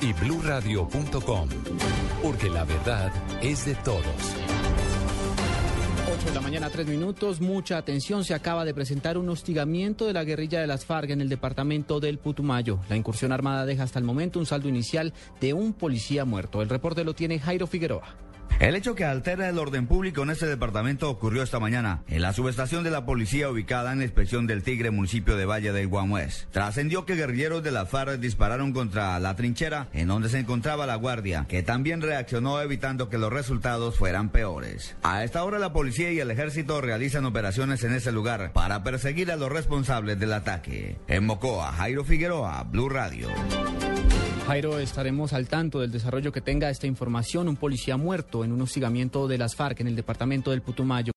Y BlueRadio.com. Porque la verdad es de todos. 8 de la mañana, 3 minutos. Mucha atención. Se acaba de presentar un hostigamiento de la guerrilla de las FARC en el departamento del Putumayo. La incursión armada deja hasta el momento un saldo inicial de un policía muerto. El reporte lo tiene Jairo Figueroa. El hecho que altera el orden público en este departamento ocurrió esta mañana en la subestación de la policía ubicada en la inspección del Tigre, municipio de Valle del Guamués. Trascendió que guerrilleros de la FARC dispararon contra la trinchera en donde se encontraba la guardia, que también reaccionó evitando que los resultados fueran peores. A esta hora la policía y el ejército realizan operaciones en ese lugar para perseguir a los responsables del ataque. En Mocoa, Jairo Figueroa, Blue Radio. Jairo, estaremos al tanto del desarrollo que tenga esta información. Un policía muerto en un hostigamiento de las FARC en el departamento del Putumayo.